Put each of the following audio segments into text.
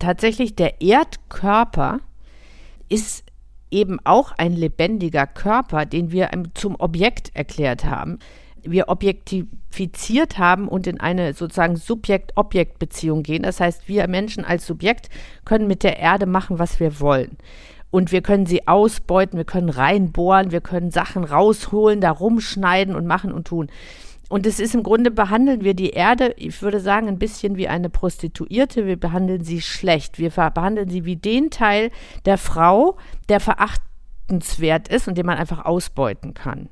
tatsächlich der Erdkörper ist eben auch ein lebendiger Körper, den wir zum Objekt erklärt haben. Wir objektifiziert haben und in eine sozusagen Subjekt-Objekt-Beziehung gehen. Das heißt, wir Menschen als Subjekt können mit der Erde machen, was wir wollen. Und wir können sie ausbeuten, wir können reinbohren, wir können Sachen rausholen, da rumschneiden und machen und tun. Und es ist im Grunde, behandeln wir die Erde, ich würde sagen, ein bisschen wie eine Prostituierte. Wir behandeln sie schlecht. Wir behandeln sie wie den Teil der Frau, der verachtenswert ist und den man einfach ausbeuten kann.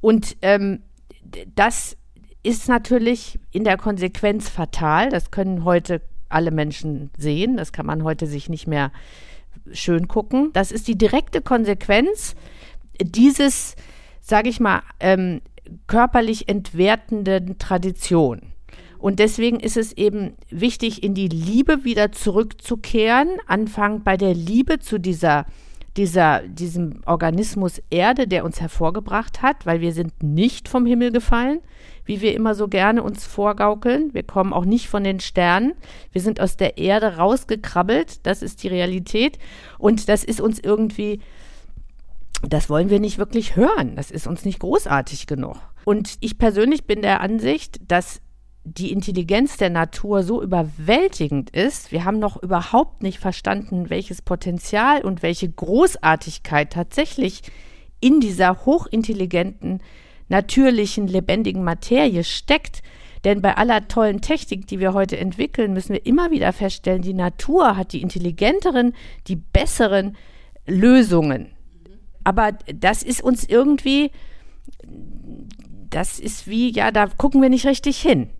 Und ähm, das ist natürlich in der Konsequenz fatal. Das können heute alle Menschen sehen. Das kann man heute sich nicht mehr schön gucken. Das ist die direkte Konsequenz dieses, sage ich mal, ähm, körperlich entwertenden Tradition. Und deswegen ist es eben wichtig, in die Liebe wieder zurückzukehren, anfangen bei der Liebe zu dieser, dieser, diesem Organismus Erde, der uns hervorgebracht hat, weil wir sind nicht vom Himmel gefallen, wie wir immer so gerne uns vorgaukeln. Wir kommen auch nicht von den Sternen. Wir sind aus der Erde rausgekrabbelt. Das ist die Realität. Und das ist uns irgendwie das wollen wir nicht wirklich hören. Das ist uns nicht großartig genug. Und ich persönlich bin der Ansicht, dass die Intelligenz der Natur so überwältigend ist. Wir haben noch überhaupt nicht verstanden, welches Potenzial und welche Großartigkeit tatsächlich in dieser hochintelligenten, natürlichen, lebendigen Materie steckt. Denn bei aller tollen Technik, die wir heute entwickeln, müssen wir immer wieder feststellen, die Natur hat die intelligenteren, die besseren Lösungen aber das ist uns irgendwie, das ist wie, ja, da gucken wir nicht richtig hin.